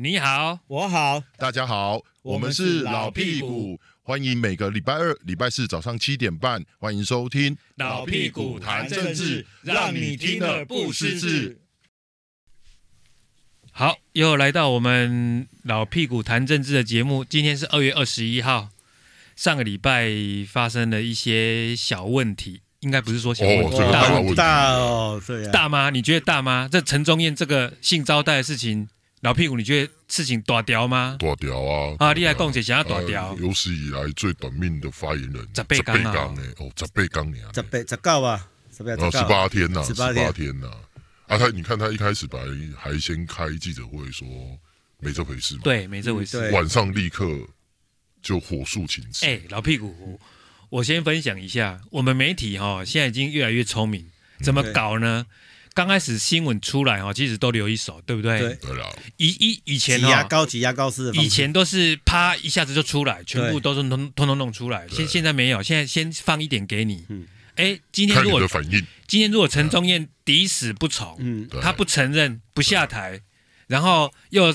你好，我好，大家好，我们是老屁股，欢迎每个礼拜二、礼拜四早上七点半，欢迎收听老屁股谈政治，让你听了不失智。好，又来到我们老屁股谈政治的节目。今天是二月二十一号。上个礼拜发生了一些小问题，应该不是说小问题，哦、大问题大哦，对啊，大妈？你觉得大妈？这陈忠燕这个性招待的事情，老屁股，你觉得事情大条吗？大条啊！啊，你来讲解想要大条、呃。有史以来最短命的发言人，十八天啊！哦，十八天啊？十八十九啊？十八十八天呐？十八天呐？啊，他你看他一开始本来还先开记者会说没这回事嘛？对，没这回事。晚上立刻。就火速请辞。哎，老屁股，我先分享一下，我们媒体哈现在已经越来越聪明，怎么搞呢？刚开始新闻出来哈，其实都留一手，对不对？对，了。以以以前挤牙膏挤牙膏式，以前都是啪一下子就出来，全部都是通通通弄出来。现现在没有，现在先放一点给你。嗯哎，今天如果今天如果陈宗彦抵死不从，嗯，他不承认不下台，然后又。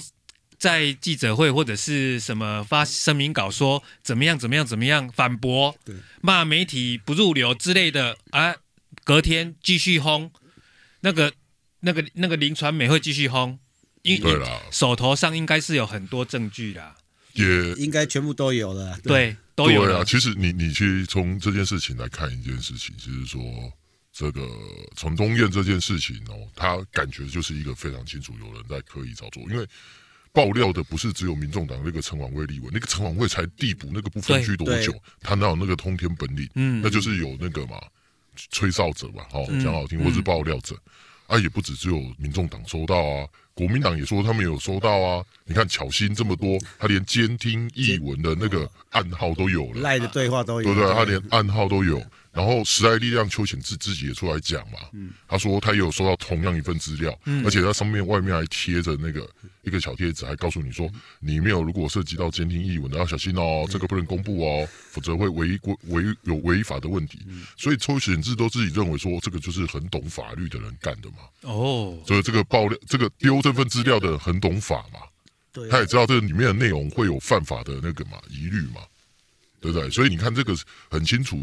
在记者会或者是什么发声明稿说怎么样怎么样怎么样反驳，骂媒体不入流之类的啊，隔天继续轰，那个那个那个林传美会继续轰，因为手头上应该是有很多证据啦，也应该全部都有了，对，都有了。其实你你去从这件事情来看一件事情，就是说这个陈宗彦这件事情哦，他感觉就是一个非常清楚有人在刻意操作，因为。爆料的不是只有民众党那个陈琬惠立委，那个陈琬惠才递补那个不分区多久，他哪有那个通天本领？嗯，那就是有那个嘛，吹哨者吧，好、哦、讲好听，或是爆料者，嗯、啊，也不止只有民众党收到啊，国民党也说他们有收到啊。你看巧心这么多，他连监听译文的那个暗号都有了，赖的对话都有，对不对？他连暗号都有。然后时代力量邱显智自己也出来讲嘛，嗯、他说他也有收到同样一份资料，嗯、而且他上面外面还贴着那个一个小贴纸，还告诉你说，里面有如果涉及到监听译文的要小心哦，这个不能公布哦，否则会违规违有违法的问题。嗯、所以邱显智都自己认为说，这个就是很懂法律的人干的嘛。哦，所以这个爆料，这个丢这份资料的很懂法嘛，对，他也知道这里面的内容会有犯法的那个嘛疑虑嘛，对不对？所以你看这个很清楚。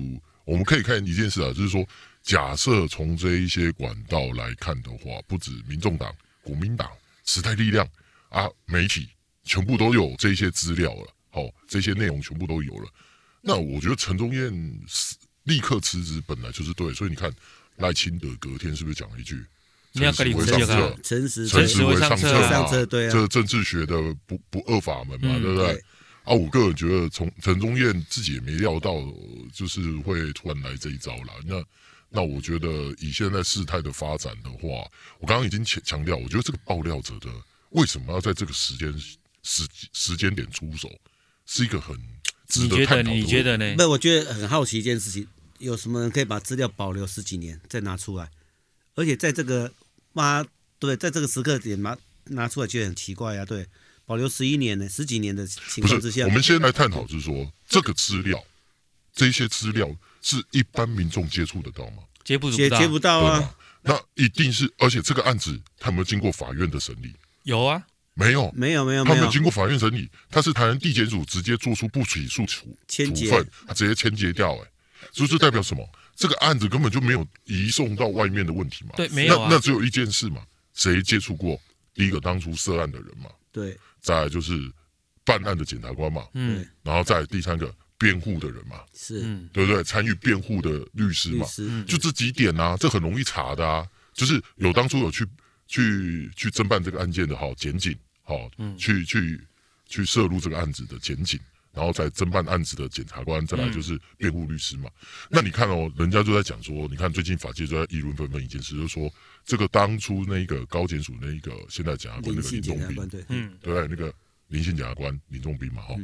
我们可以看一件事啊，就是说，假设从这一些管道来看的话，不止民众党、国民党、时代力量啊，媒体全部都有这些资料了，好、哦，这些内容全部都有了。那我觉得陈宗彦立刻辞职本来就是对，所以你看赖清德隔天是不是讲了一句“诚实为上策”，诚实诚实为上策上策，对啊，这政治学的不不二法门嘛，嗯、对不对？对啊，我个人觉得，从陈宗彦自己也没料到，就是会突然来这一招啦。那那我觉得，以现在事态的发展的话，我刚刚已经强强调，我觉得这个爆料者的为什么要在这个时间时时间点出手，是一个很值得探讨的。你觉得呢？不，我觉得很好奇一件事情，有什么人可以把资料保留十几年再拿出来，而且在这个妈对，在这个时刻点拿拿出来，就很奇怪呀、啊，对。保留十一年呢，十几年的情况之下，我们先来探讨，就是说这个资料，这些资料是一般民众接触得到吗？接不接接不到啊？那一定是，而且这个案子他有没有经过法院的审理？有啊，没有，没有，没有，他没有经过法院审理，他是台湾地检署直接做出不起诉处处分，他直接签结掉，哎，所以这代表什么？这个案子根本就没有移送到外面的问题嘛？对，没有、啊、那那只有一件事嘛，谁接触过？第一个当初涉案的人嘛？对。再来就是办案的检察官嘛，嗯，然后再第三个辩护的人嘛，是，对不对？参与辩护的律师嘛，师就这几点啊，这很容易查的啊。就是有当初有去去去侦办这个案件的哈，检警，好，嗯，去去去涉入这个案子的检警，然后再侦办案子的检察官，再来就是辩护律师嘛。嗯、那你看哦，人家就在讲说，你看最近法界就在议论纷纷一件事，就是说。这个当初那个高检署那一个现在检察官那个林仲斌，对，嗯，对，那个林姓检察官林仲斌嘛，哈，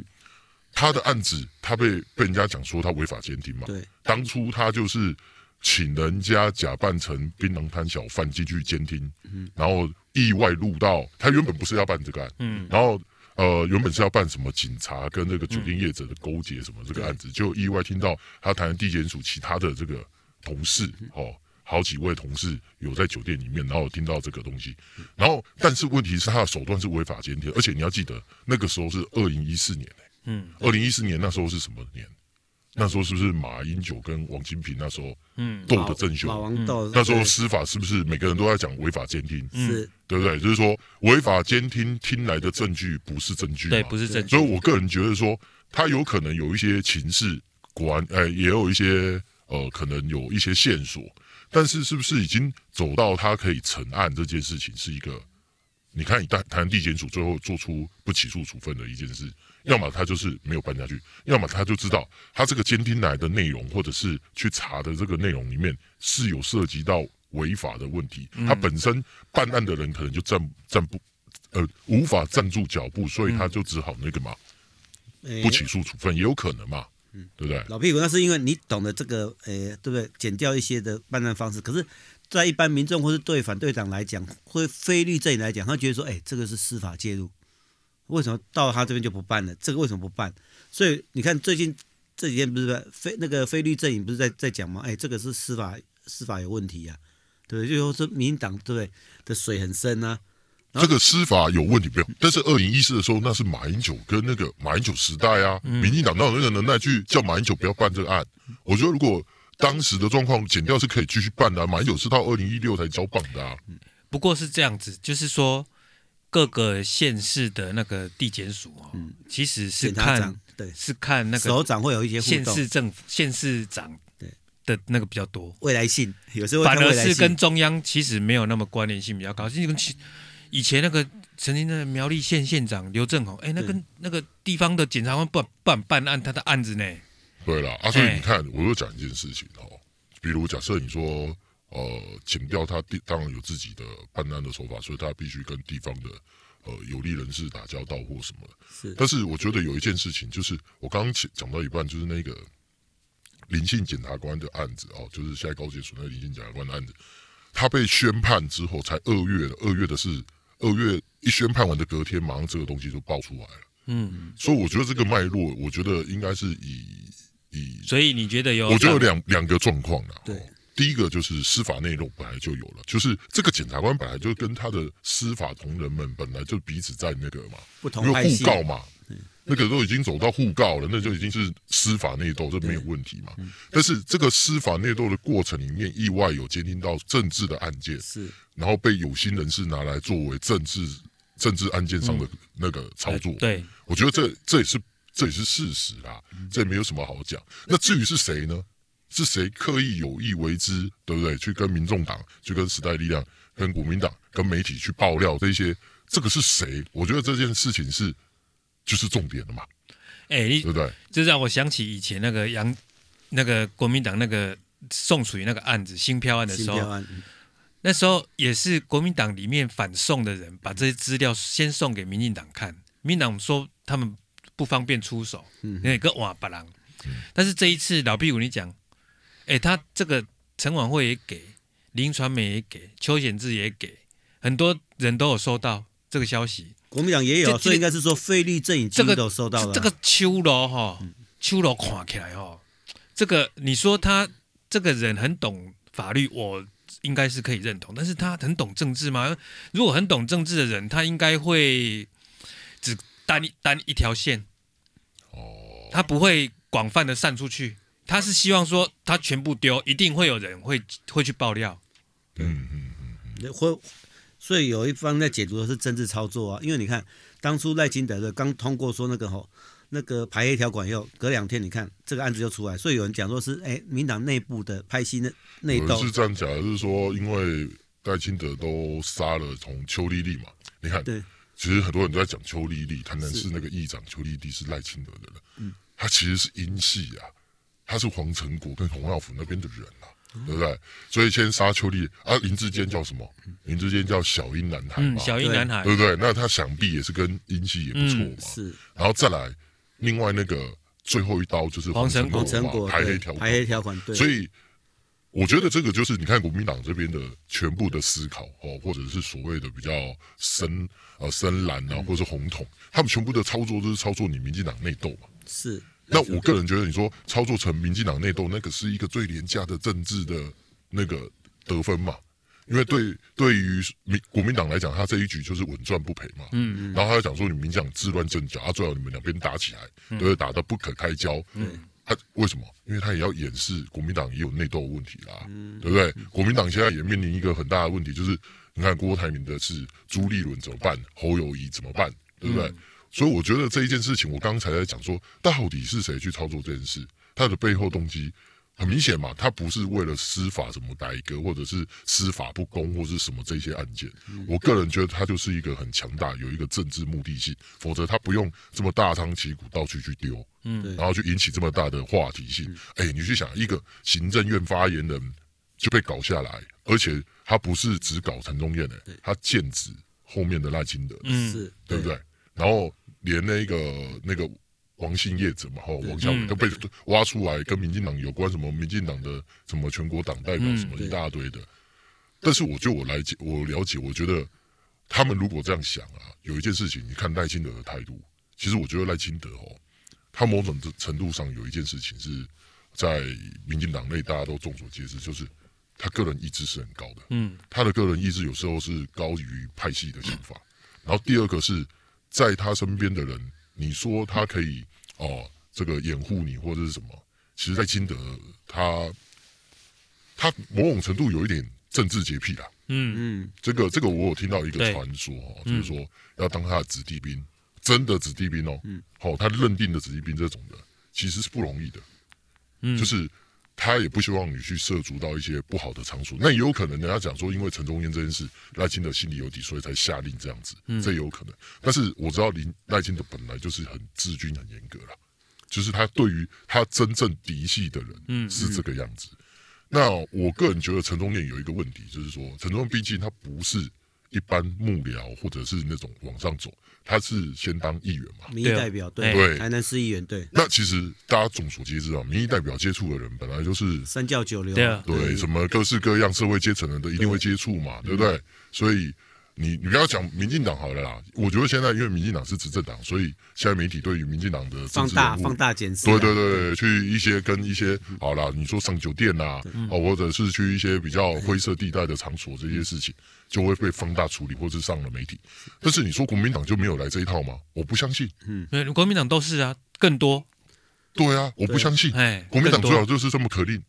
他的案子他被被人家讲说他违法监听嘛，对，当初他就是请人家假扮成槟榔摊小贩进去监听，嗯，然后意外录到他原本不是要办这个案，嗯，然后呃原本是要办什么警察跟那个酒店业者的勾结什么这个案子，就意外听到他台南地检署其他的这个同事，哦。好几位同事有在酒店里面，然后听到这个东西，然后但是问题是他的手段是违法监听，而且你要记得那个时候是二零一四年，嗯，二零一四年那时候是什么年？那时候是不是马英九跟王金平那时候嗯斗的正凶？那时候司法是不是每个人都在讲违法监听？是，对不对？就是说违法监听听来的证据不是证据，对，不是证据。所以我个人觉得说，他有可能有一些情势，果然，哎，也有一些呃，可能有一些线索，但是是不是已经走到他可以成案这件事情，是一个你看，台台湾地检署最后做出不起诉处分的一件事。要么他就是没有搬下去，要么他就知道他这个监听来的内容，或者是去查的这个内容里面是有涉及到违法的问题。他本身办案的人可能就站站不呃无法站住脚步，所以他就只好那个嘛，不起诉处分也有可能嘛，对不对？老屁股，那是因为你懂得这个，呃，对不对？减掉一些的办案方式，可是，在一般民众或是对反对党来讲，或非律政来讲，他觉得说，哎，这个是司法介入。为什么到他这边就不办了？这个为什么不办？所以你看最近这几天不是非那个菲律阵营不是在在讲吗？哎，这个是司法司法有问题呀、啊，对不对？就说民进党对不对的水很深啊。这个司法有问题没有？但是二零一四的时候那是马英九跟那个马英九时代啊，嗯、民进党哪有那个能耐去叫马英九不要办这个案？我觉得如果当时的状况减掉是可以继续办的、啊，马英九是到二零一六才交棒的啊。不过是这样子，就是说。各个县市的那个地检署哦，嗯、其实是看对，是看那个首长会有一些县市政府县市长对的那个比较多，未来性有时候反而是跟中央其实没有那么关联性比较高。跟以前那个曾经的苗栗县县长刘正宏，哎，那跟那个地方的检察官不不办，办案，他的案子呢？对了，啊，所以你看，我又讲一件事情哦，比如假设你说。呃，检调他地当然有自己的判案的手法，所以他必须跟地方的呃有利人士打交道或什么。是，但是我觉得有一件事情，就是我刚刚讲到一半，就是那个林姓检察官的案子哦，就是现在高检署那个林姓检察官的案子，他被宣判之后才二月，二月的是二月一宣判完的隔天，马上这个东西就爆出来了。嗯，所以我觉得这个脉络，我觉得应该是以以，所以你觉得有？我觉得有两两个状况啊。对。第一个就是司法内斗本来就有了，就是这个检察官本来就跟他的司法同仁们本来就彼此在那个嘛，不同因为互告嘛，那个都已经走到互告了，那就已经是司法内斗，这没有问题嘛。但是这个司法内斗的过程里面，意外有监听到政治的案件，是，然后被有心人士拿来作为政治政治案件上的那个操作。对，我觉得这这也是这也是事实啦，这也没有什么好讲。那至于是谁呢？是谁刻意有意为之，对不对？去跟民众党、去跟时代力量、跟国民党、跟媒体去爆料这些，这个是谁？我觉得这件事情是就是重点了嘛。哎、欸，对不对？这让我想起以前那个杨那个国民党那个宋楚瑜那个案子新票案的时候，嗯、那时候也是国民党里面反送的人把这些资料先送给民进党看，民进党说他们不方便出手，那个瓦巴郎。但是这一次老屁股你讲。哎，他这个陈婉慧也给，林传美也给，邱显智也给，很多人都有收到这个消息。国民党也有，所以应该是说非律阵营这个都收到了。这个秋罗哈，秋罗看起来哈，这个你说他这个人很懂法律，我应该是可以认同。但是他很懂政治吗？如果很懂政治的人，他应该会只单单一条线，哦，他不会广泛的散出去。他是希望说他全部丢，一定会有人会会去爆料。嗯嗯嗯，会，所以有一方在解读的是政治操作啊。因为你看，当初赖清德的刚通过说那个吼那个排黑条款以后，隔两天你看这个案子就出来，所以有人讲说是哎，民党内部的派系内内斗。是这样讲的，就是说因为赖清德都杀了从邱丽丽嘛，你看，对，其实很多人都在讲邱丽丽，台南市那个议长邱丽丽是赖清德的人，嗯，他其实是英系啊。他是黄成国跟洪耀福那边的人啊，嗯、对不对？所以先杀邱丽啊，林志坚叫什么？林志坚叫小英男孩嘛，嗯、小英男孩，对不对？那他想必也是跟英系也不错嘛。嗯、是，然后再来另外那个最后一刀就是黄成国嘛，排黑条款，排黑条款。对，所以我觉得这个就是你看国民党这边的全部的思考哦，或者是所谓的比较深呃深蓝啊，或者是红统，他们全部的操作都是操作你民进党内斗嘛。是。那我个人觉得，你说操作成民进党内斗，那个是一个最廉价的政治的那个得分嘛。因为对对于民国民党来讲，他这一局就是稳赚不赔嘛。嗯嗯。然后他就讲说，你民进党自乱阵脚啊，最好你们两边打起来，都会打得不可开交。嗯。他为什么？因为他也要掩饰国民党也有内斗问题啦，嗯、对不对？国民党现在也面临一个很大的问题，就是你看郭台铭的是朱立伦怎么办，侯友谊怎么办，对不对？嗯、所以我觉得这一件事情，我刚才在讲说，到底是谁去操作这件事，他的背后动机。很明显嘛，他不是为了司法怎么改革，或者是司法不公，或是什么这些案件。我个人觉得他就是一个很强大，有一个政治目的性，否则他不用这么大张旗鼓到处去丢，嗯，然后去引起这么大的话题性。哎，你去想，一个行政院发言人就被搞下来，而且他不是只搞陈宗彦的，他剑指后面的赖清德，嗯，是对不对？然后连那个那个。王姓业者嘛，哈，王小伟都被挖出来，跟民进党有关，什么民进党的什么全国党代表，什么一大堆的。但是，我就我来解，我了解，我觉得他们如果这样想啊，有一件事情，你看赖清德的态度，其实我觉得赖清德哦，他某种程度上有一件事情是在民进党内大家都众所皆知，就是他个人意志是很高的，嗯，他的个人意志有时候是高于派系的想法。然后第二个是在他身边的人。你说他可以哦，这个掩护你或者是什么？其实，在金德他他某种程度有一点政治洁癖啦。嗯嗯，这个这个我有听到一个传说哦，就是说要当他的子弟兵，真的子弟兵哦。嗯。好，他认定的子弟兵这种的，其实是不容易的。嗯。就是。他也不希望你去涉足到一些不好的场所，那也有可能人家讲说，因为陈忠彦这件事，赖清德心里有底，所以才下令这样子，嗯、这也有可能。但是我知道林赖清德本来就是很治军很严格啦，就是他对于他真正嫡系的人，嗯，是这个样子。嗯嗯、那我个人觉得陈忠彦有一个问题，就是说陈宗彦毕竟他不是。一般幕僚或者是那种往上走，他是先当议员嘛？民意代表对，对，台南市议员对。那其实大家众所皆知啊，民意代表接触的人本来就是三教九流，对，什么各式各样社会阶层的人都一定会接触嘛，对不对？所以。你你不要讲民进党好了啦，我觉得现在因为民进党是执政党，所以现在媒体对于民进党的放大放大检视，对对对，去一些跟一些好了，你说上酒店呐，哦，或者是去一些比较灰色地带的场所，这些事情就会被放大处理，或者上了媒体。但是你说国民党就没有来这一套吗？我不相信。嗯，国民党都是啊，更多。对啊，我不相信。哎，国民党最好就是这么可令，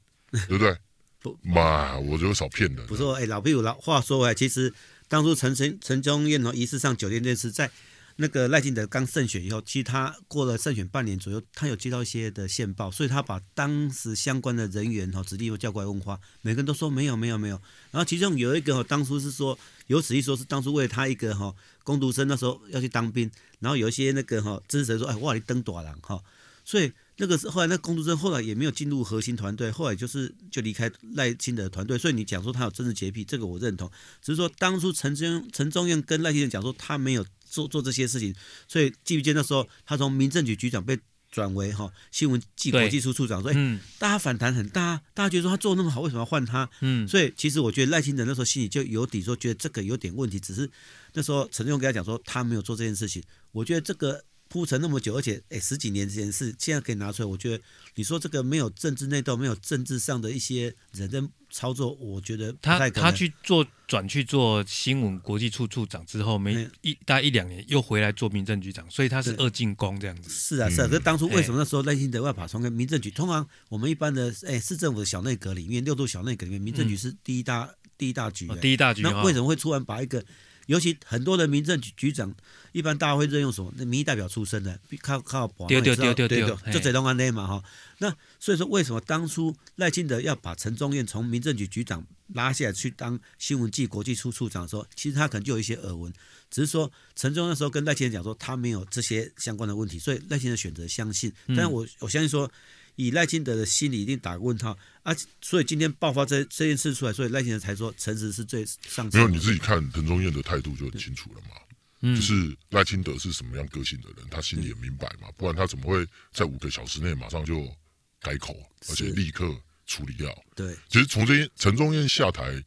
对不对？妈，我就少骗人。不说，哎，老屁股老话说回来，其实。当初陈陈陈宗彦哦一次上酒店这次，在那个赖清德刚胜选以后，其实他过了胜选半年左右，他有接到一些的线报，所以他把当时相关的人员哈指定又叫过来问话，每个人都说没有没有没有。然后其中有一个哈，当初是说有此一说，是当初为了他一个哈工读生那时候要去当兵，然后有一些那个哈支持说，哎，哇，你登大人哈，所以。那个是后来，那工读生后来也没有进入核心团队，后来就是就离开赖清德团队。所以你讲说他有政治洁癖，这个我认同。只是说当初陈忠陈宗彦跟赖清德讲说他没有做做这些事情，所以记不记得那时候他从民政局局长被转为哈新闻暨国际处处长，所以大家反弹很大，大家觉得说他做那么好，为什么要换他？嗯，所以其实我觉得赖清德那时候心里就有底，说觉得这个有点问题。只是那时候陈忠彦跟他讲说他没有做这件事情，我觉得这个。铺陈那么久，而且哎，十几年这件事现在可以拿出来，我觉得你说这个没有政治内斗，没有政治上的一些人的操作，我觉得他他去做转去做新闻国际处处长之后，没一大概一两年又回来做民政局长，所以他是二进宫这样子。是啊，是啊。可是当初为什么那时候赖清德要把从跟民政局？通常我们一般的哎市政府的小内阁里面，六度小内阁里面，民政局是第一大第一大局，第一大局。那为什么会突然把一个？尤其很多的民政局局长，一般大家会任用什么？那民意代表出身的，靠靠保，对对对对对，就这种安内嘛哈。那所以说，为什么当初赖清德要把陈宗彦从民政局局长拉下来去当新闻暨国际处处长的时候，其实他可能就有一些耳闻，只是说陈宗彦那时候跟赖清德讲说他没有这些相关的问题，所以赖清德选择相信。但我我相信说。以赖清德的心里一定打个问号啊，所以今天爆发这这件事出来，所以赖清德才说诚实是最上。没有你自己看陈宗彦的态度就很清楚了嘛，嗯就是赖清德是什么样个性的人，他心里也明白嘛，不然他怎么会在五个小时内马上就改口，而且立刻处理掉？对，其实从这些陈宗彦下台，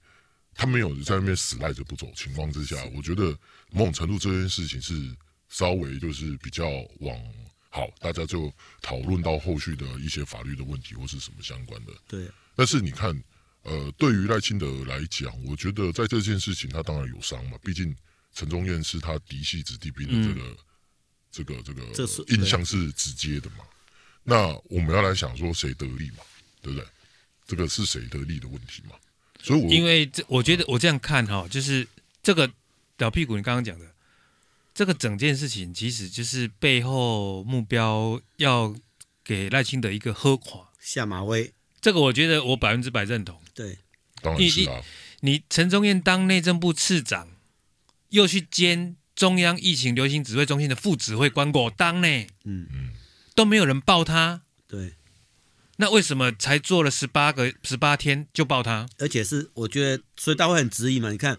他没有在那边死赖着不走情况之下，我觉得某种程度这件事情是稍微就是比较往。好，大家就讨论到后续的一些法律的问题或是什么相关的。对。但是你看，呃，对于赖清德来讲，我觉得在这件事情他当然有伤嘛，毕竟陈忠彦是他嫡系子弟兵的这个、嗯、这个这个印象是直接的嘛。那我们要来想说谁得利嘛，对不对？这个是谁得利的问题嘛？所以我，我因为这我觉得我这样看哈，就是这个屌屁股，你刚刚讲的这个整件事情，其实就是背后目标要给赖清德一个喝垮下马威。这个我觉得我百分之百认同。对，当然是啊。你你陈宗彦当内政部次长，又去兼中央疫情流行指挥中心的副指挥官，我当呢，嗯嗯，都没有人报他。对，那为什么才做了十八个十八天就报他？而且是我觉得，所以大会很质疑嘛。你看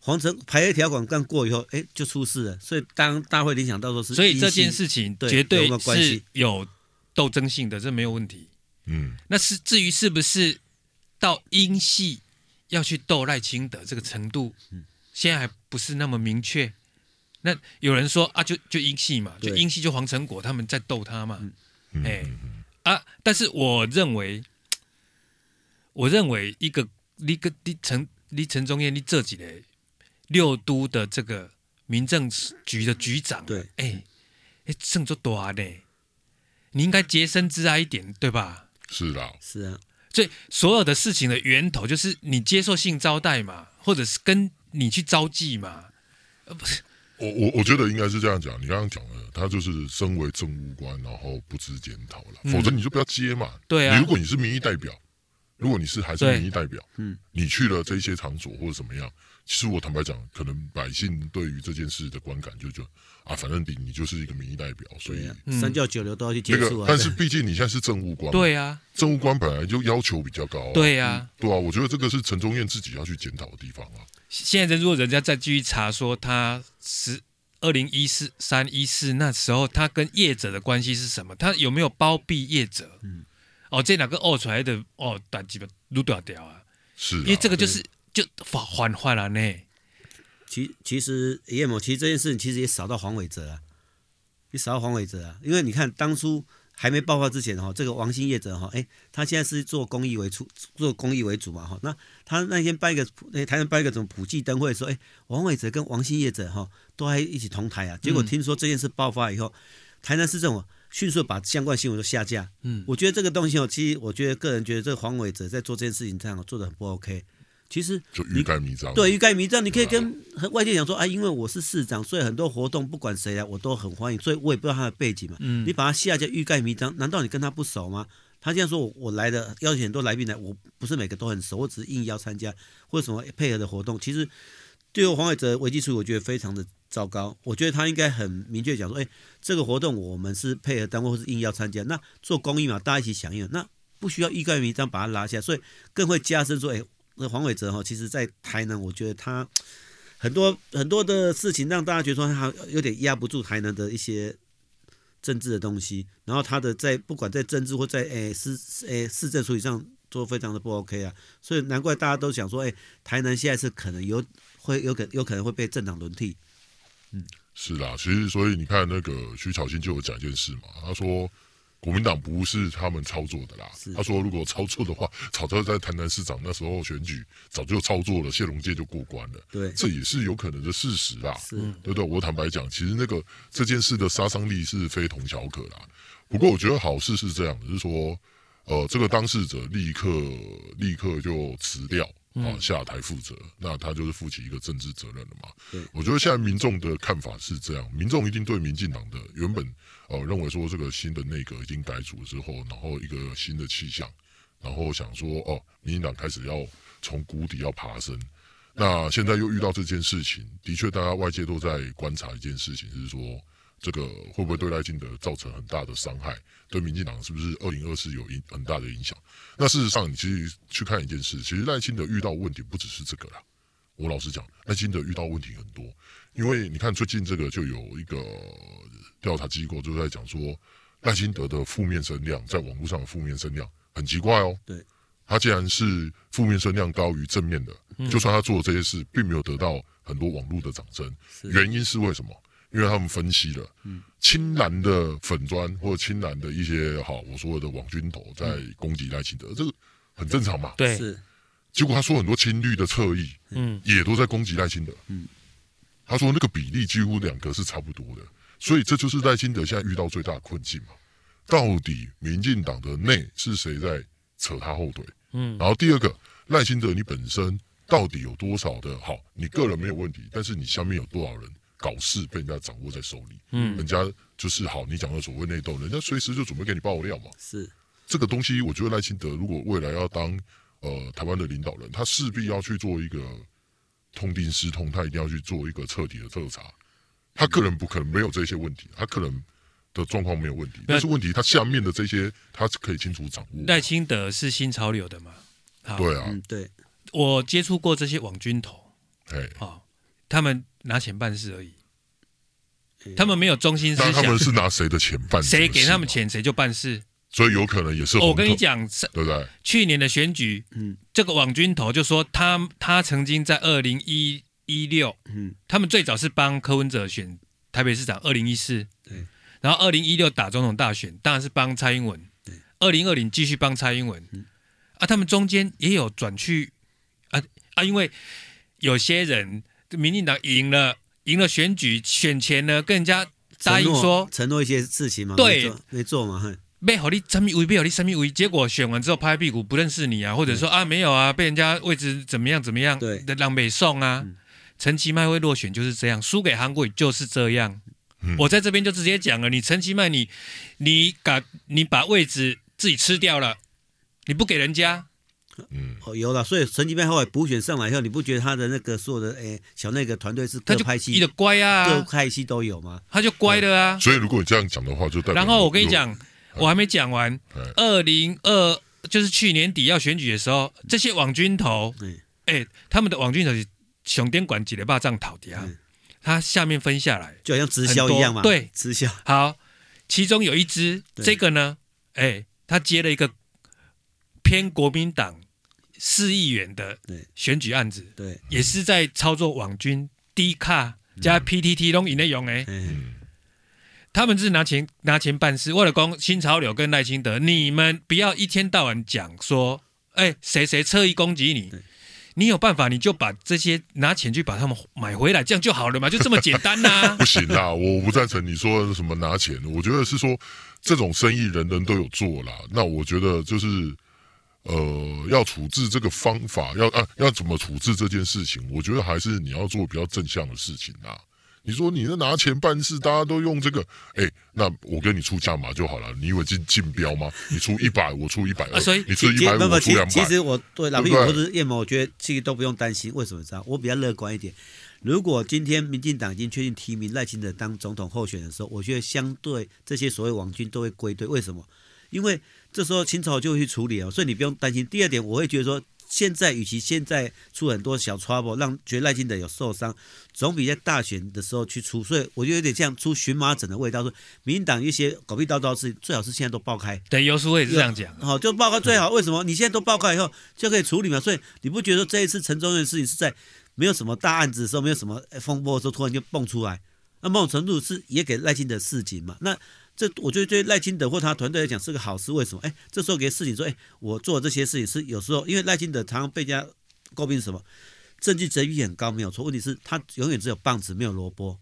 黄成排列条款刚过以后，哎，就出事了。所以当大会联想到说是，所以这件事情绝对是有斗争性的，这没有问题。嗯，那是至于是不是到英系要去斗赖清德这个程度，嗯，现在还不是那么明确。那有人说啊，就就英系嘛，就英系就黄成果他们在斗他嘛，哎、啊，但是我认为，我认为一个你个你陈你陈宗彦你这几年六都的这个民政局的局长，对，哎哎，胜作大呢，你应该洁身自爱一点，对吧？是的，是啊，所以所有的事情的源头就是你接受性招待嘛，或者是跟你去招妓嘛，呃，不是，我我我觉得应该是这样讲。你刚刚讲的，他就是身为政务官，然后不知检讨了，嗯、否则你就不要接嘛。对啊，如果你是民意代表，如果你是还是民意代表，嗯，你去了这些场所或者怎么样。其实我坦白讲，可能百姓对于这件事的观感就就啊，反正你你就是一个民意代表，所以三教九流都要去接触啊。那个，但是毕竟你现在是政务官，对啊，政务官本来就要求比较高，对呀，对啊，我觉得这个是陈忠彦自己要去检讨的地方啊。现在如果人家再继续查说他十二零一四三一四那时候他跟业者的关系是什么，他有没有包庇业者？嗯，哦，这两个哦出来的哦，短几个撸掉掉啊，是，因为这个就是。就缓缓了呢。其其实叶某，其实这件事情其实也扫到黄伟哲啊，也扫到黄伟哲啊。因为你看当初还没爆发之前哈，这个王姓业者哈，哎，他现在是做公益为主，做公益为主嘛哈。那他那天办一个，哎，台湾办一个什么普济灯会，说哎，王伟哲跟王姓业者哈都还一起同台啊。结果听说这件事爆发以后，台南市政府迅速把相关新闻都下架。嗯，我觉得这个东西哦，其实我觉得个人觉得这个黄伟哲在做这件事情上做的很不 OK。其实就欲盖弥彰，对，欲盖弥彰，你可以跟外界讲说啊，因为我是市长，所以很多活动不管谁来我都很欢迎，所以我也不知道他的背景嘛。嗯，你把他下架欲盖弥彰，难道你跟他不熟吗？他这样说我我来的邀请很多来宾来，我不是每个都很熟，我只是应邀参加或者什么配合的活动。其实对于黄伟哲危机处理，我觉得非常的糟糕。我觉得他应该很明确讲说，哎，这个活动我们是配合单位或是应邀参加，那做公益嘛，大家一起响应，那不需要欲盖弥彰把他拉下，所以更会加深说，哎。那黄伟哲哈，其实，在台南，我觉得他很多很多的事情，让大家觉得说他有点压不住台南的一些政治的东西。然后他的在不管在政治或在诶市诶市政处理上，做非常的不 OK 啊。所以难怪大家都想说，诶，台南现在是可能有会有可有可能会被政党轮替。嗯，是啦，其实所以你看那个徐巧芯就有讲一件事嘛，他说。国民党不是他们操作的啦。他说，如果操作的话，早就在台南市长那时候选举早就操作了，谢龙介就过关了。对，这也是有可能的事实啦。是，对不对？我坦白讲，其实那个这件事的杀伤力是非同小可啦。不过我觉得好事是这样的，就是说，呃，这个当事者立刻立刻就辞掉。啊，下台负责，那他就是负起一个政治责任了嘛。对，我觉得现在民众的看法是这样，民众一定对民进党的原本呃认为说这个新的内阁已经改组之后，然后一个新的气象，然后想说哦，民进党开始要从谷底要爬升，那现在又遇到这件事情，的确大家外界都在观察一件事情，是说。这个会不会对赖清德造成很大的伤害？对民进党是不是二零二四有影很大的影响？那事实上，你其实去看一件事，其实赖清德遇到问题不只是这个啦。我老实讲，赖清德遇到问题很多，因为你看最近这个就有一个调查机构就在讲说，赖清德的负面声量在网络上的负面声量很奇怪哦。对，他竟然是负面声量高于正面的，就算他做的这些事，并没有得到很多网络的掌声，原因是为什么？因为他们分析了，青蓝的粉砖或者青蓝的一些好，我说的网军头在攻击赖清德，这个很正常嘛。对，是。结果他说很多亲绿的侧翼，嗯，也都在攻击赖清德，嗯，他说那个比例几乎两个是差不多的，所以这就是赖清德现在遇到最大的困境嘛。到底民进党的内是谁在扯他后腿？嗯，然后第二个赖清德你本身到底有多少的好？你个人没有问题，但是你下面有多少人搞事被人家掌握在手里？嗯，人家就是好，你讲的所谓内斗，人家随时就准备给你爆料嘛。是这个东西，我觉得赖清德如果未来要当。呃，台湾的领导人，他势必要去做一个痛定思痛，他一定要去做一个彻底的彻查。他个人不可能没有这些问题，他可能的状况没有问题，但是问题他下面的这些，他是可以清楚掌握。赖清德是新潮流的嘛？对啊，嗯、对。我接触过这些网军头，哎，好，他们拿钱办事而已，他们没有中心思想。他们是拿谁的钱办事？谁给他们钱，谁就办事。所以有可能也是我跟你讲，对不对？去年的选举，嗯，这个网军头就说他他曾经在二零一一六，嗯，他们最早是帮柯文哲选台北市长，二零一四，对，然后二零一六打总统大选，当然是帮蔡英文，对，二零二零继续帮蔡英文，嗯，啊，他们中间也有转去，啊啊，因为有些人民进党赢了，赢了选举，选前呢跟人家答应说承诺一些事情嘛，对，没做，没做嘛，没好你什么位，没好你什么位，结果选完之后拍屁股不认识你啊，或者说啊没有啊，被人家位置怎么样怎么样，对，让北送啊，陈其迈会落选就是这样，输给韩国瑜就是这样。我在这边就直接讲了，你陈其迈你你把你把位置自己吃掉了，你不给人家，嗯，哦有了，所以陈其迈后来补选上来以后，你不觉得他的那个所有的诶小那个团队是各派系，他就乖啊，各派系都有吗？他就乖的啊。所以如果你这样讲的话，就代表然后我跟你讲。我还没讲完，二零二就是去年底要选举的时候，这些网军头，哎、欸，他们的网军头是熊电管几的霸占讨的啊，他下面分下来，就好像直销一样嘛，对，直销。好，其中有一支，这个呢，哎、欸，他接了一个偏国民党四亿元的选举案子，对，也是在操作网军 D 卡加 PTT 都以内容哎。他们是拿钱拿钱办事，为了攻新潮流跟赖清德，你们不要一天到晚讲说，哎，谁谁侧翼攻击你，你有办法你就把这些拿钱去把他们买回来，这样就好了嘛，就这么简单呐、啊。不行啦，我不赞成你说什么拿钱，我觉得是说这种生意人人都有做啦。那我觉得就是呃，要处置这个方法，要啊要怎么处置这件事情，我觉得还是你要做比较正向的事情啦。你说你那拿钱办事，大家都用这个，哎、欸，那我跟你出价码就好了。你以为竞竞标吗？你出一百，我出一百二，所以你出一百五，我出两百。其实我对老毕或者叶某，我觉得其实都不用担心。为什么知道？我比较乐观一点。如果今天民进党已经确定提名赖清德当总统候选的时候，我觉得相对这些所谓网军都会归队。为什么？因为这时候清朝就会去处理哦，所以你不用担心。第二点，我会觉得说。现在，与其现在出很多小 trouble，让觉得赖清德有受伤，总比在大选的时候去出。所以我觉得有点像出荨麻疹的味道。说民进党一些狗屁叨叨的事，最好是现在都爆开。对，有时候也是这样讲。好，就爆开最好。为什么？你现在都爆开以后就可以处理嘛？所以你不觉得这一次陈宗彦的事情是在没有什么大案子的时候，没有什么风波的时候，突然就蹦出来？那某种程度是也给赖清德示警嘛？那。这我觉得对赖清德或他团队来讲是个好事，为什么？哎，这时候给事情说，哎，我做这些事情是有时候，因为赖清德常常被人家诟病什么？政绩值比很高，没有错。问题是，他永远只有棒子，没有萝卜。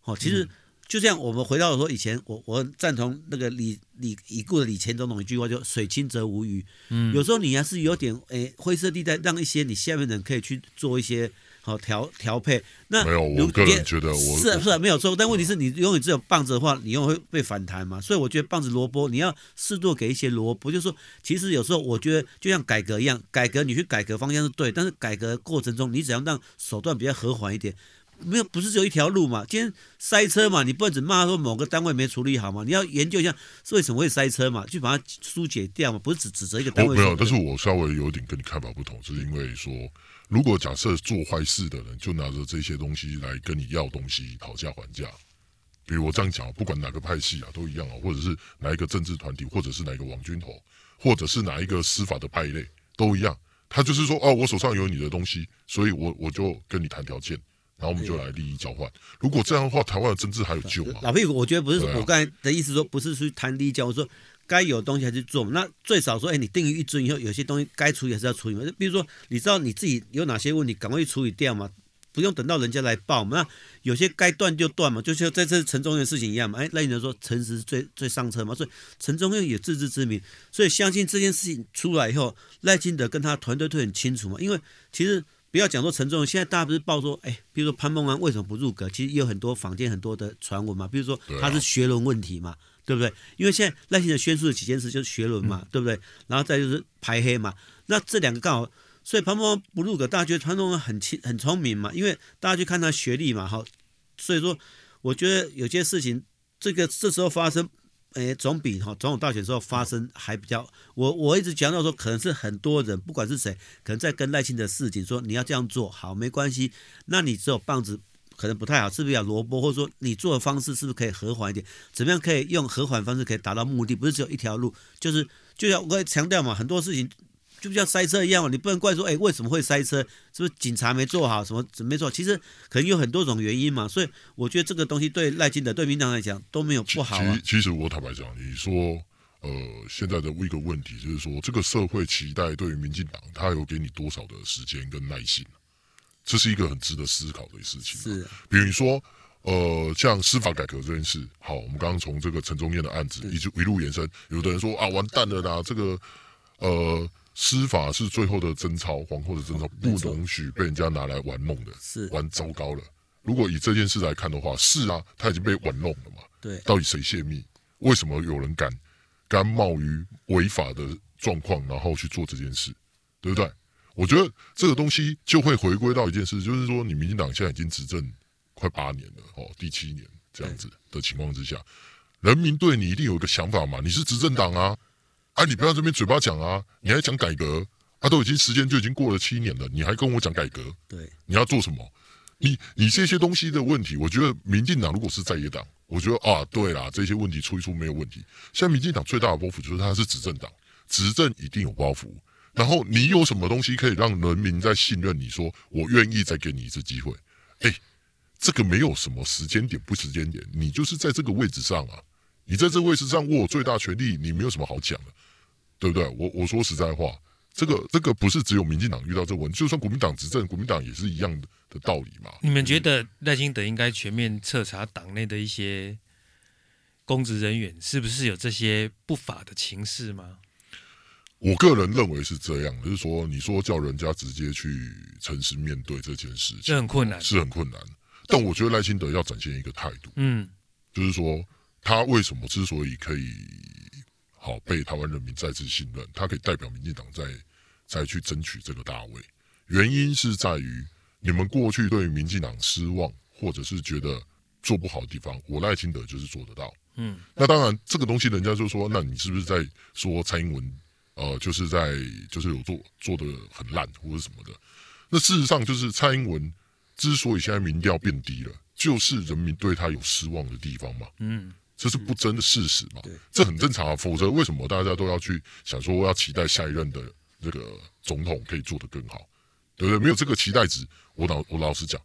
好，其实就像我们回到说以前，我我赞同那个李李已故的李前总统一句话，就水清则无鱼。嗯，有时候你还是有点哎灰色地带，让一些你下面的人可以去做一些。好调调配，那没有，我个人觉得我是是没有错，但问题是你永远只有棒子的话，你永远会被反弹嘛。所以我觉得棒子萝卜，你要适度给一些萝卜，就是说，其实有时候我觉得就像改革一样，改革你去改革方向是对，但是改革过程中你只要让手段比较和缓一点，没有不是只有一条路嘛。今天塞车嘛，你不能只骂说某个单位没处理好嘛，你要研究一下是为什么会塞车嘛，去把它疏解掉嘛，不是只指责一个单位。没有，但是我稍微有点跟你看法不同，是因为说。如果假设做坏事的人就拿着这些东西来跟你要东西讨价还价，比如我这样讲，不管哪个派系啊都一样啊，或者是哪一个政治团体，或者是哪一个网军头，或者是哪一个司法的派类都一样，他就是说哦，我手上有你的东西，所以我我就跟你谈条件，然后我们就来利益交换。如果这样的话，台湾的政治还有救吗？老屁股，我觉得不是，啊、我刚才的意思说不是去谈利益交换，我说该有东西还是做。那最少说，哎，你定于一尊以后，有些东西该处理还是要处理嘛。就比如说，你知道你自己有哪些问题，赶快去处理掉嘛。不用等到人家来报嘛，那有些该断就断嘛，就像在这陈宗彦的事情一样嘛。哎，赖清德说诚实是最最上策嘛，所以陈宗彦有自知之明，所以相信这件事情出来以后，赖清德跟他团队都很清楚嘛。因为其实不要讲说陈宗彦，现在大家不是报说，哎，比如说潘孟安为什么不入阁？其实也有很多坊间很多的传闻嘛，比如说他是学伦问题嘛，对不对？因为现在赖清德宣述的几件事就是学轮嘛，对不对？然后再就是排黑嘛，那这两个刚好。所以潘孟安不入阁，大家觉得潘孟安很清很聪明嘛，因为大家去看他学历嘛，好，所以说我觉得有些事情，这个这时候发生，诶，总比哈总统大选时候发生还比较。我我一直讲到说，可能是很多人不管是谁，可能在跟赖清德示警说你要这样做好没关系，那你只有棒子可能不太好，是不是要萝卜，或者说你做的方式是不是可以和缓一点？怎么样可以用和缓方式可以达到目的？不是只有一条路，就是就像我强调嘛，很多事情。就像塞车一样，你不能怪说，哎，为什么会塞车？是不是警察没做好？什么没做？其实可能有很多种原因嘛。所以我觉得这个东西对赖金德、对民党来讲都没有不好。其，其实我坦白讲，你说，呃，现在的一个问题就是说，这个社会期待对于民进党，他有给你多少的时间跟耐心？这是一个很值得思考的事情。是，比如说，呃，像司法改革这件事，好，我们刚刚从这个陈忠燕的案子一直一路延伸，有的人说啊，完蛋了啦，这个，呃。司法是最后的贞操，皇后的贞操不容许被人家拿来玩弄的，是玩糟糕了。如果以这件事来看的话，是啊，他已经被玩弄了嘛。对，到底谁泄密？为什么有人敢甘冒于违法的状况，然后去做这件事？对不对？我觉得这个东西就会回归到一件事，就是说，你民进党现在已经执政快八年了，哦，第七年这样子的情况之下，人民对你一定有一个想法嘛？你是执政党啊。啊，你不要这边嘴巴讲啊，你还讲改革啊？都已经时间就已经过了七年了，你还跟我讲改革？对，你要做什么？你你这些东西的问题，我觉得民进党如果是在野党，我觉得啊，对啦，这些问题出一出没有问题。现在民进党最大的包袱就是他是执政党，执政一定有包袱。然后你有什么东西可以让人民再信任你？说我愿意再给你一次机会。哎，这个没有什么时间点不时间点，你就是在这个位置上啊。你在这个位置上握有最大权力，你没有什么好讲的，对不对？我我说实在话，这个这个不是只有民进党遇到这个问题，就算国民党执政，国民党也是一样的的道理嘛。你们觉得赖清德应该全面彻查党内的一些公职人员是不是有这些不法的情事吗？我个人认为是这样，就是说，你说叫人家直接去诚实面对这件事情，这很困难，是很困难。但我觉得赖清德要展现一个态度，嗯，就是说。他为什么之所以可以好被台湾人民再次信任？他可以代表民进党再再去争取这个大位，原因是在于你们过去对民进党失望，或者是觉得做不好的地方，我赖清德就是做得到。嗯，那当然这个东西人家就说，那你是不是在说蔡英文？呃，就是在就是有做做的很烂或者什么的？那事实上就是蔡英文之所以现在民调变低了，就是人民对他有失望的地方嘛。嗯。这是不争的事实嘛？这很正常啊。否则为什么大家都要去想说，要期待下一任的这个总统可以做得更好，对不对？没有这个期待值，我老我老实讲，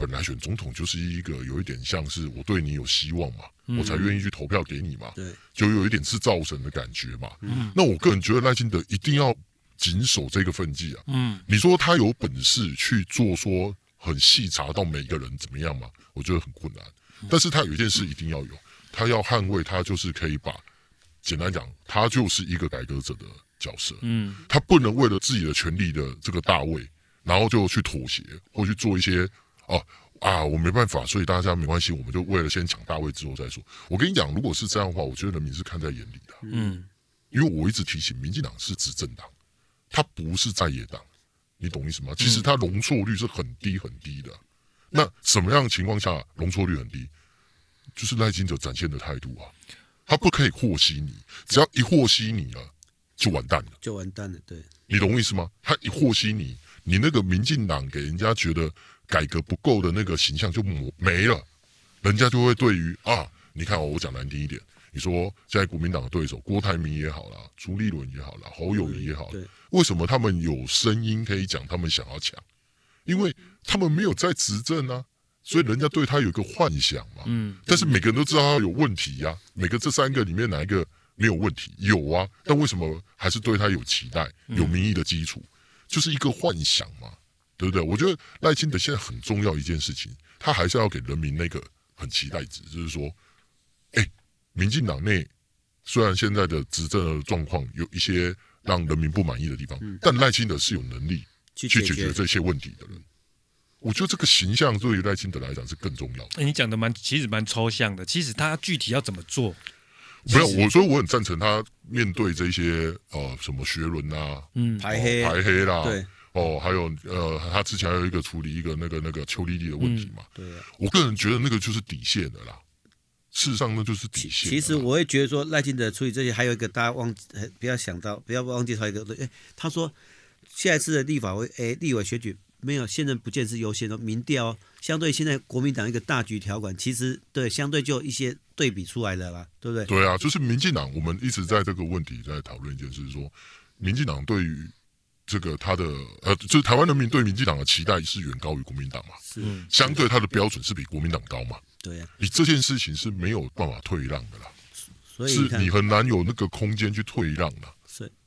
本来选总统就是一个有一点像是我对你有希望嘛，我才愿意去投票给你嘛。对，就有一点是造神的感觉嘛。嗯，那我个人觉得赖清德一定要谨守这个分际啊。嗯，你说他有本事去做说很细查到每个人怎么样嘛？我觉得很困难。但是他有一件事一定要有。他要捍卫，他就是可以把，简单讲，他就是一个改革者的角色。嗯，他不能为了自己的权利的这个大位，然后就去妥协或去做一些哦啊，我没办法，所以大家没关系，我们就为了先抢大位之后再说。我跟你讲，如果是这样的话，我觉得人民是看在眼里的。嗯，因为我一直提醒，民进党是执政党，他不是在野党，你懂意思吗？其实他容错率是很低很低的。那什么样的情况下容错率很低？就是赖清德展现的态度啊，他不可以和稀你，只要一和稀你了，就完蛋了，就完蛋了。对，你懂我意思吗？他一和稀你，你那个民进党给人家觉得改革不够的那个形象就没了，人家就会对于啊，你看我讲难听一点，你说现在国民党的对手郭台铭也好啦，朱立伦也好啦，侯友宜也好，为什么他们有声音可以讲？他们想要抢，因为他们没有在执政啊。所以人家对他有一个幻想嘛，嗯，但是每个人都知道他有问题呀、啊。每个这三个里面哪一个没有问题，有啊，但为什么还是对他有期待，有民意的基础，就是一个幻想嘛，对不对？我觉得赖清德现在很重要一件事情，他还是要给人民那个很期待值，就是说，哎，民进党内虽然现在的执政的状况有一些让人民不满意的地方，但赖清德是有能力去解决这些问题的人。我觉得这个形象对于赖清德来讲是更重要的。你讲的蛮，其实蛮抽象的。其实他具体要怎么做？没有，我所以我很赞成他面对这些呃什么学伦啊，嗯，排黑排黑啦，对，哦，还有呃，他之前还有一个处理一个那个那个邱丽丽的问题嘛，对，我个人觉得那个就是底线的啦。事实上那就是底线。其实我也觉得说赖清德处理这些，还有一个大家忘记不要想到，不要忘记他一个，哎，他说下一次的立法会，哎，立委选举。没有，现任不见是优先的民调，相对现在国民党一个大局条款，其实对相对就一些对比出来的啦，对不对？对啊，就是民进党，我们一直在这个问题在讨论一件事，说民进党对于这个他的呃，就是台湾人民对民进党的期待是远高于国民党嘛，是相对他的标准是比国民党高嘛，对呀、啊，你这件事情是没有办法退让的啦，所以是你很难有那个空间去退让的。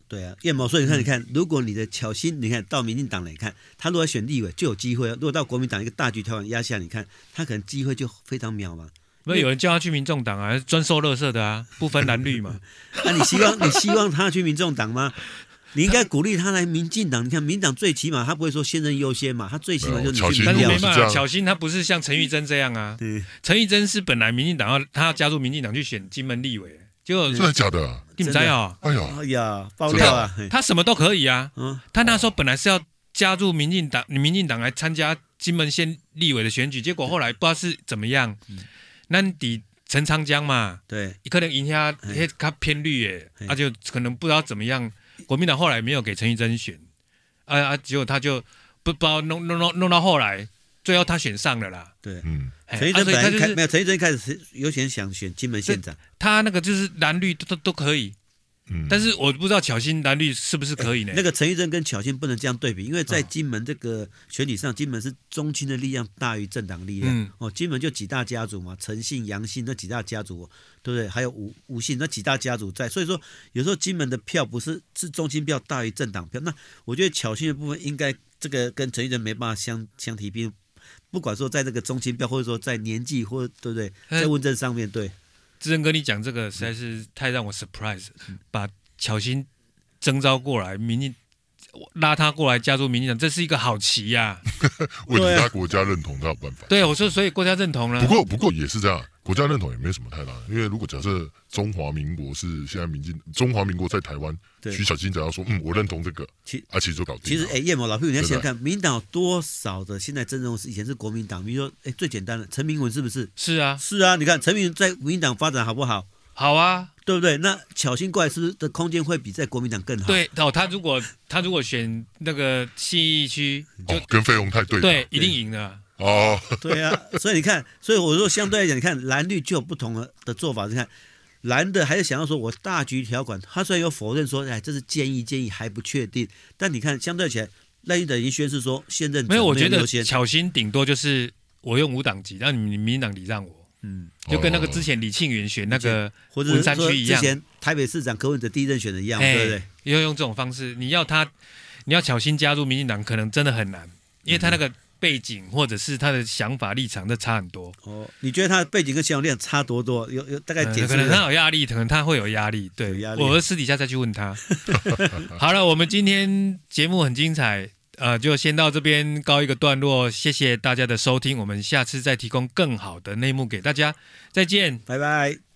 对啊，叶某，所以你看，你看，如果你的巧心，你看到民进党来看，他如果选立委就有机会；如果到国民党一个大局条款压下，你看他可能机会就非常渺茫。那有有人叫他去民众党啊，专收乐色的啊，不分蓝绿嘛。那、啊、你希望你希望他去民众党吗？你应该鼓励他来民进党。你看民党最起码他不会说先人优先嘛，他最起码就是巧心，但是没办法，巧心他不是像陈玉珍这样啊。对，陈玉珍是本来民进党要他要加入民进党去选金门立委。就真的假的、啊？你们猜啊？哎呦，哎呀，爆料啊！他什么都可以啊。嗯，他那时候本来是要加入民进党，民进党来参加金门县立委的选举，结果后来不知道是怎么样。那底陈长江嘛，对，可能赢下他偏绿耶，他就可能不知道怎么样。国民党后来没有给陈玉珍选，啊啊，结果他就不不知道弄弄弄弄到后来。最后他选上了啦，对，嗯，陈玉珍本来开没有，陈玉珍一开始是有选想选金门县长，他那个就是蓝绿都都都可以，嗯，但是我不知道巧心蓝绿是不是可以呢？那个陈玉珍跟巧心不能这样对比，因为在金门这个选举上，金门是中青的力量大于政党力量，哦，金门就几大家族嘛，陈姓、杨姓那几大家族，对不对？还有吴吴姓那几大家族在，所以说有时候金门的票不是是中青票大于政党票，那我觉得巧心的部分应该这个跟陈玉珍没办法相相提并。不管说在这个中青票，或者说在年纪，或对不对，在问政上面对，志仁哥，你讲这个实在是太让我 surprise，把巧心征召过来，民进拉他过来加入民进党，这是一个好棋呀、啊。为了他国家认同，他有办法。对，我说，所以国家认同了。不过，不过也是这样。国家认同也没什么太大，因为如果假设中华民国是现在民进，中华民国在台湾，徐巧芯只要说嗯，我认同这个，其啊其实就搞定。其实哎，叶某老朋友，你要想想看，民党有多少的现在真正是以前是国民党，比如说哎，最简单的陈明文是不是？是啊，是啊，你看陈明文在民党发展好不好？好啊，对不对？那巧芯过来是不是的空间会比在国民党更好？对哦，他如果他如果选那个信义区，就、哦、跟费鸿泰对，对，一定赢的。哦，对啊，所以你看，所以我说相对来讲，你看蓝绿就有不同的的做法。你看蓝的还是想要说我大局条款，他虽然有否认说，哎，这是建议，建议还不确定。但你看相对起来，赖清德已经宣示说现任没有，我觉得巧心顶多就是我用无党籍，让你们民进党礼让我，嗯，就跟那个之前李庆元选那个文山区一样，之前台北市长柯文哲第一任选的一样，对不对？要用这种方式，你要他，你要巧心加入民进党，可能真的很难，因为他那个。背景或者是他的想法立场，都差很多。哦，你觉得他的背景跟想法立场差多多？有有大概解释、嗯？可能他有压力，可能他会有压力。对，压力我私底下再去问他。好了，我们今天节目很精彩，呃，就先到这边告一个段落。谢谢大家的收听，我们下次再提供更好的内幕给大家。再见，拜拜。